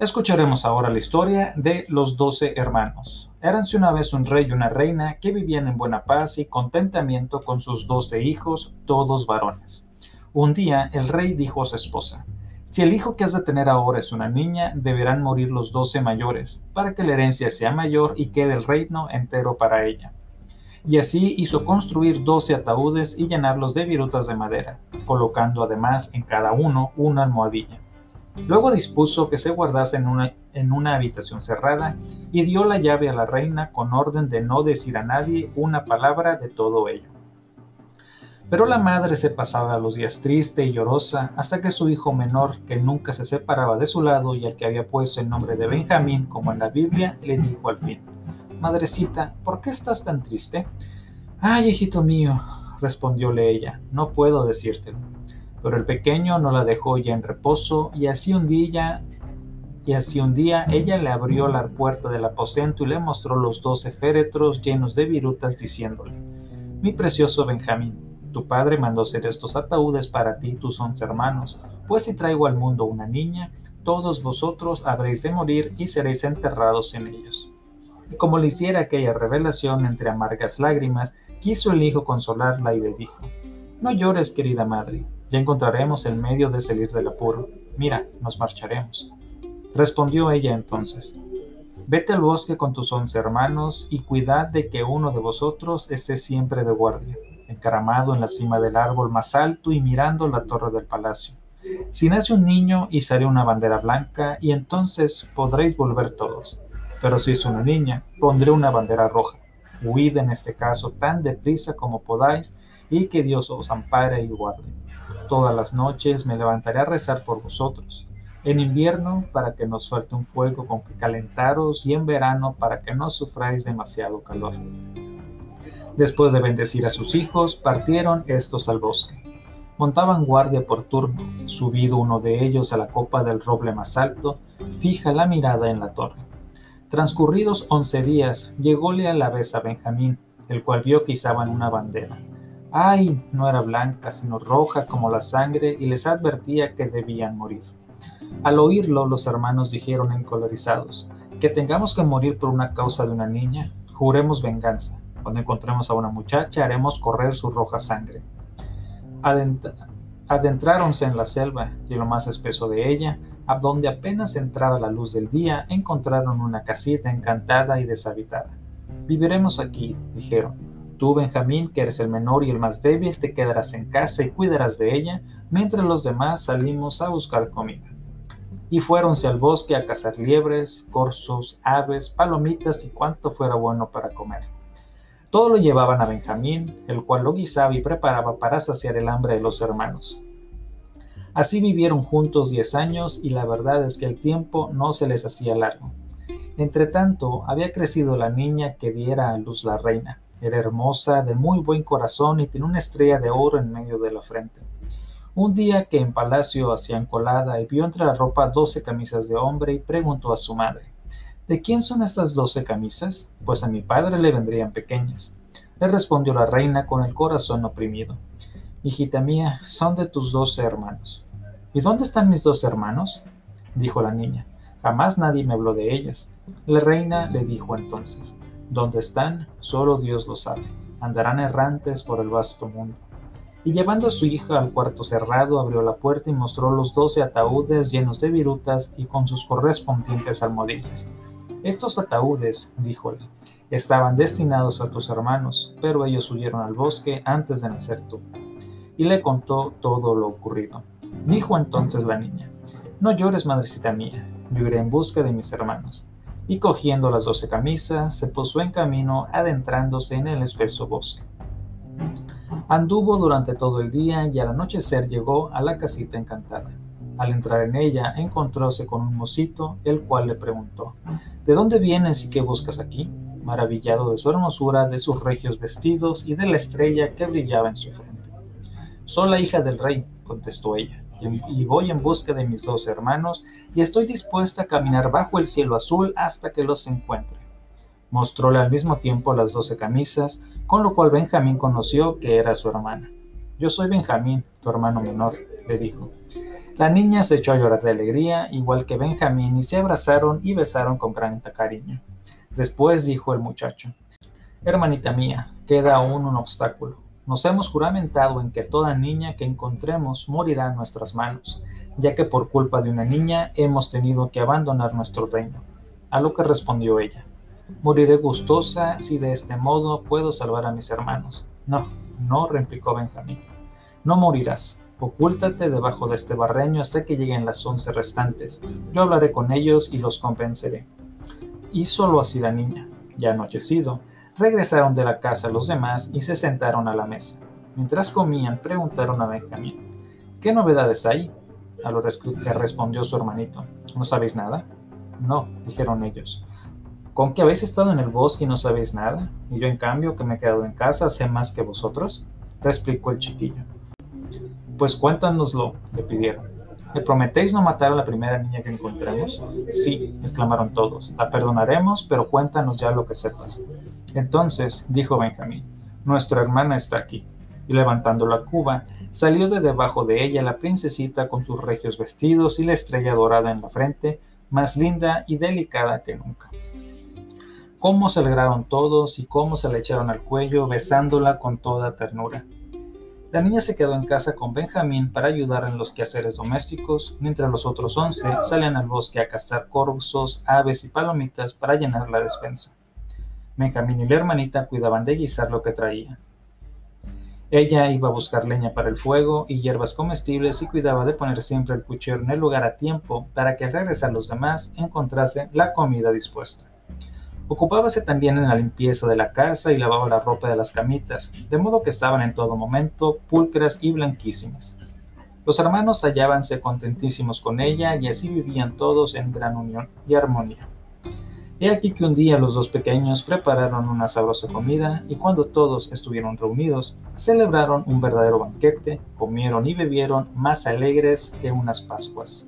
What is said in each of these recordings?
Escucharemos ahora la historia de los doce hermanos. Éranse una vez un rey y una reina que vivían en buena paz y contentamiento con sus doce hijos, todos varones. Un día el rey dijo a su esposa, Si el hijo que has de tener ahora es una niña, deberán morir los doce mayores, para que la herencia sea mayor y quede el reino entero para ella. Y así hizo construir doce ataúdes y llenarlos de virutas de madera, colocando además en cada uno una almohadilla. Luego dispuso que se guardase en una, en una habitación cerrada y dio la llave a la reina con orden de no decir a nadie una palabra de todo ello. Pero la madre se pasaba los días triste y llorosa hasta que su hijo menor, que nunca se separaba de su lado y al que había puesto el nombre de Benjamín como en la Biblia, le dijo al fin, Madrecita, ¿por qué estás tan triste? Ay, hijito mío, respondióle ella, no puedo decírtelo. Pero el pequeño no la dejó ya en reposo, y así un día y así un día ella le abrió la puerta del aposento y le mostró los doce féretros llenos de virutas, diciéndole, Mi precioso Benjamín, tu padre mandó hacer estos ataúdes para ti y tus once hermanos, pues si traigo al mundo una niña, todos vosotros habréis de morir y seréis enterrados en ellos. Y como le hiciera aquella revelación entre amargas lágrimas, quiso el hijo consolarla y le dijo, No llores, querida madre, ya encontraremos el medio de salir del apuro. Mira, nos marcharemos. Respondió ella entonces, Vete al bosque con tus once hermanos y cuidad de que uno de vosotros esté siempre de guardia, encaramado en la cima del árbol más alto y mirando la torre del palacio. Si nace un niño, izaré una bandera blanca y entonces podréis volver todos. Pero si es una niña, pondré una bandera roja. Huid en este caso tan deprisa como podáis y que Dios os ampare y guarde. Todas las noches me levantaré a rezar por vosotros. En invierno para que nos falte un fuego con que calentaros y en verano para que no sufráis demasiado calor. Después de bendecir a sus hijos, partieron estos al bosque. Montaban guardia por turno. Subido uno de ellos a la copa del roble más alto, fija la mirada en la torre. Transcurridos once días, llególe a la vez a Benjamín, el cual vio que izaban una bandera. Ay, no era blanca, sino roja como la sangre, y les advertía que debían morir. Al oírlo, los hermanos dijeron encolorizados, que tengamos que morir por una causa de una niña, juremos venganza. Cuando encontremos a una muchacha, haremos correr su roja sangre. adentráronse en la selva, y lo más espeso de ella, a donde apenas entraba la luz del día, encontraron una casita encantada y deshabitada. Viviremos aquí, dijeron Tú, Benjamín, que eres el menor y el más débil, te quedarás en casa y cuidarás de ella, mientras los demás salimos a buscar comida. Y fuéronse al bosque a cazar liebres, corzos, aves, palomitas y cuanto fuera bueno para comer. Todo lo llevaban a Benjamín, el cual lo guisaba y preparaba para saciar el hambre de los hermanos. Así vivieron juntos diez años y la verdad es que el tiempo no se les hacía largo. Entretanto, había crecido la niña que diera a luz la reina era hermosa, de muy buen corazón y tenía una estrella de oro en medio de la frente. Un día que en palacio hacían colada y vio entre la ropa doce camisas de hombre y preguntó a su madre, ¿De quién son estas doce camisas? Pues a mi padre le vendrían pequeñas. Le respondió la reina con el corazón oprimido. Hijita mía, son de tus doce hermanos. ¿Y dónde están mis dos hermanos? dijo la niña. Jamás nadie me habló de ellos. La reina le dijo entonces, ¿Dónde están? Solo Dios lo sabe. Andarán errantes por el vasto mundo. Y llevando a su hija al cuarto cerrado, abrió la puerta y mostró los doce ataúdes llenos de virutas y con sus correspondientes almohadillas. Estos ataúdes, díjole, estaban destinados a tus hermanos, pero ellos huyeron al bosque antes de nacer tú. Y le contó todo lo ocurrido. Dijo entonces la niña, No llores, madrecita mía, yo iré en busca de mis hermanos y cogiendo las doce camisas, se puso en camino adentrándose en el espeso bosque. Anduvo durante todo el día y al anochecer llegó a la casita encantada. Al entrar en ella encontróse con un mocito, el cual le preguntó, ¿De dónde vienes y qué buscas aquí? Maravillado de su hermosura, de sus regios vestidos y de la estrella que brillaba en su frente. Soy la hija del rey, contestó ella, y voy en busca de mis dos hermanos, y estoy dispuesta a caminar bajo el cielo azul hasta que los encuentre. Mostróle al mismo tiempo las doce camisas, con lo cual Benjamín conoció que era su hermana. Yo soy Benjamín, tu hermano menor, le dijo. La niña se echó a llorar de alegría, igual que Benjamín, y se abrazaron y besaron con gran cariño. Después dijo el muchacho, Hermanita mía, queda aún un obstáculo. Nos hemos juramentado en que toda niña que encontremos morirá en nuestras manos, ya que por culpa de una niña hemos tenido que abandonar nuestro reino. A lo que respondió ella, Moriré gustosa si de este modo puedo salvar a mis hermanos. No, no, replicó Benjamín. No morirás. Ocúltate debajo de este barreño hasta que lleguen las once restantes. Yo hablaré con ellos y los convenceré. Y solo así la niña, ya anochecido, regresaron de la casa los demás y se sentaron a la mesa. Mientras comían, preguntaron a Benjamín, ¿qué novedades hay? A lo que respondió su hermanito, ¿no sabéis nada? No, dijeron ellos. ¿Con que habéis estado en el bosque y no sabéis nada? Y yo, en cambio, que me he quedado en casa, sé más que vosotros? Replicó el chiquillo. Pues cuéntanoslo, le pidieron. ¿Me prometéis no matar a la primera niña que encontremos? Sí, exclamaron todos. La perdonaremos, pero cuéntanos ya lo que sepas. Entonces, dijo Benjamín, nuestra hermana está aquí. Y levantando la cuba, salió de debajo de ella la princesita con sus regios vestidos y la estrella dorada en la frente, más linda y delicada que nunca cómo se alegraron todos y cómo se le echaron al cuello besándola con toda ternura. La niña se quedó en casa con Benjamín para ayudar en los quehaceres domésticos, mientras los otros once salían al bosque a cazar corvos, aves y palomitas para llenar la despensa. Benjamín y la hermanita cuidaban de guisar lo que traía. Ella iba a buscar leña para el fuego y hierbas comestibles y cuidaba de poner siempre el puchero en el lugar a tiempo para que al regresar los demás encontrase la comida dispuesta. Ocupábase también en la limpieza de la casa y lavaba la ropa de las camitas, de modo que estaban en todo momento pulcras y blanquísimas. Los hermanos hallábanse contentísimos con ella y así vivían todos en gran unión y armonía. He aquí que un día los dos pequeños prepararon una sabrosa comida y cuando todos estuvieron reunidos, celebraron un verdadero banquete, comieron y bebieron más alegres que unas Pascuas.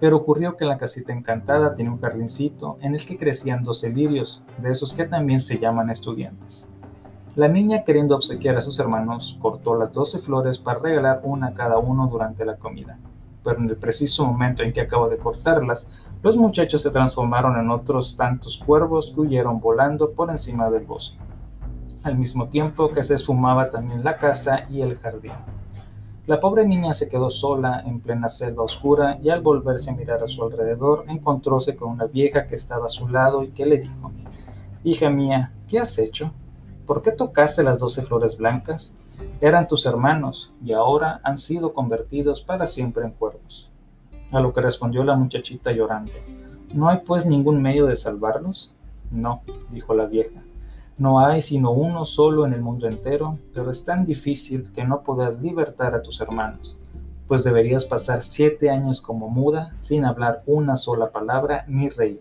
Pero ocurrió que la casita encantada tenía un jardincito en el que crecían dos lirios, de esos que también se llaman estudiantes. La niña, queriendo obsequiar a sus hermanos, cortó las doce flores para regalar una a cada uno durante la comida. Pero en el preciso momento en que acabó de cortarlas, los muchachos se transformaron en otros tantos cuervos que huyeron volando por encima del bosque, al mismo tiempo que se esfumaba también la casa y el jardín. La pobre niña se quedó sola en plena selva oscura y al volverse a mirar a su alrededor encontróse con una vieja que estaba a su lado y que le dijo, Hija mía, ¿qué has hecho? ¿Por qué tocaste las doce flores blancas? Eran tus hermanos y ahora han sido convertidos para siempre en cuervos. A lo que respondió la muchachita llorando, ¿No hay pues ningún medio de salvarlos? No, dijo la vieja, no hay sino uno solo en el mundo entero, pero es tan difícil que no podrás libertar a tus hermanos, pues deberías pasar siete años como muda sin hablar una sola palabra ni reír.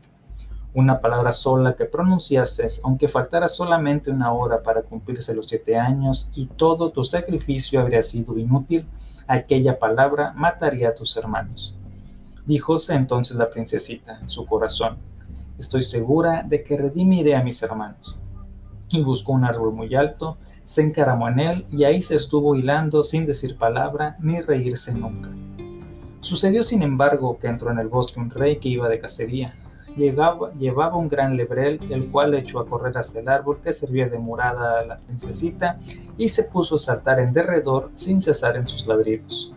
Una palabra sola que pronunciases, aunque faltara solamente una hora para cumplirse los siete años y todo tu sacrificio habría sido inútil, aquella palabra mataría a tus hermanos. Díjose entonces la princesita su corazón, estoy segura de que redimiré a mis hermanos y buscó un árbol muy alto, se encaramó en él y ahí se estuvo hilando sin decir palabra ni reírse nunca. Sucedió sin embargo que entró en el bosque un rey que iba de cacería. Llevaba un gran lebrel, el cual echó a correr hasta el árbol que servía de morada a la princesita y se puso a saltar en derredor sin cesar en sus ladridos.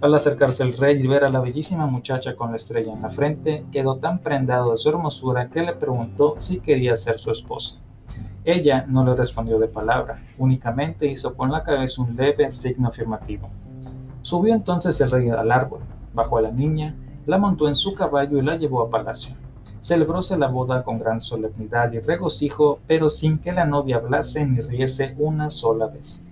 Al acercarse el rey y ver a la bellísima muchacha con la estrella en la frente, quedó tan prendado de su hermosura que le preguntó si quería ser su esposa. Ella no le respondió de palabra, únicamente hizo con la cabeza un leve signo afirmativo. Subió entonces el rey al árbol, bajó a la niña, la montó en su caballo y la llevó a palacio. celebróse la boda con gran solemnidad y regocijo, pero sin que la novia hablase ni riese una sola vez.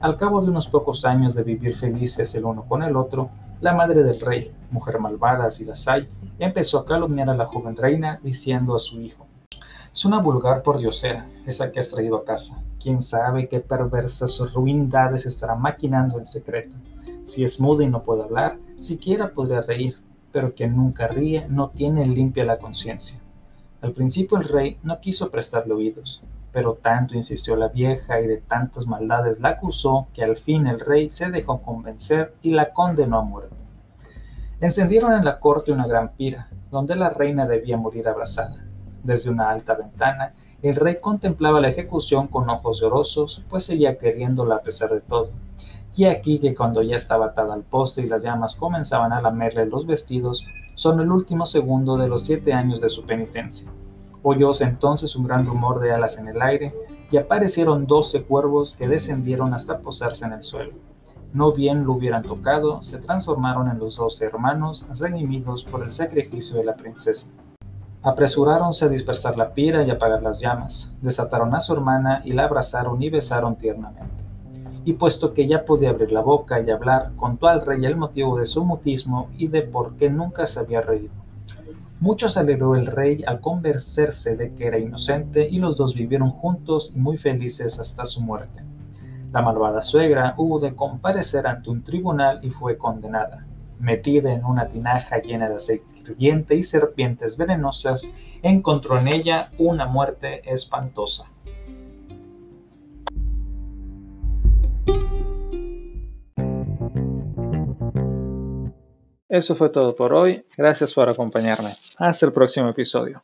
Al cabo de unos pocos años de vivir felices el uno con el otro, la madre del rey, mujer malvada si las hay, empezó a calumniar a la joven reina diciendo a su hijo, es una vulgar pordiosera, esa que has traído a casa. Quién sabe qué perversas ruindades estará maquinando en secreto. Si es muda y no puede hablar, siquiera podría reír, pero quien nunca ríe no tiene limpia la conciencia. Al principio el rey no quiso prestarle oídos, pero tanto insistió la vieja y de tantas maldades la acusó que al fin el rey se dejó convencer y la condenó a muerte. Encendieron en la corte una gran pira, donde la reina debía morir abrazada. Desde una alta ventana, el rey contemplaba la ejecución con ojos llorosos, pues seguía queriéndola a pesar de todo. Y aquí que cuando ya estaba atada al poste y las llamas comenzaban a lamerle los vestidos, son el último segundo de los siete años de su penitencia. Oyóse entonces un gran rumor de alas en el aire, y aparecieron doce cuervos que descendieron hasta posarse en el suelo. No bien lo hubieran tocado, se transformaron en los doce hermanos redimidos por el sacrificio de la princesa. Apresuráronse a dispersar la pira y apagar las llamas, desataron a su hermana y la abrazaron y besaron tiernamente. Y puesto que ya podía abrir la boca y hablar, contó al rey el motivo de su mutismo y de por qué nunca se había reído. Mucho se alegró el rey al convencerse de que era inocente y los dos vivieron juntos y muy felices hasta su muerte. La malvada suegra hubo de comparecer ante un tribunal y fue condenada metida en una tinaja llena de aceite hirviente y serpientes venenosas, encontró en ella una muerte espantosa. Eso fue todo por hoy. Gracias por acompañarme. Hasta el próximo episodio.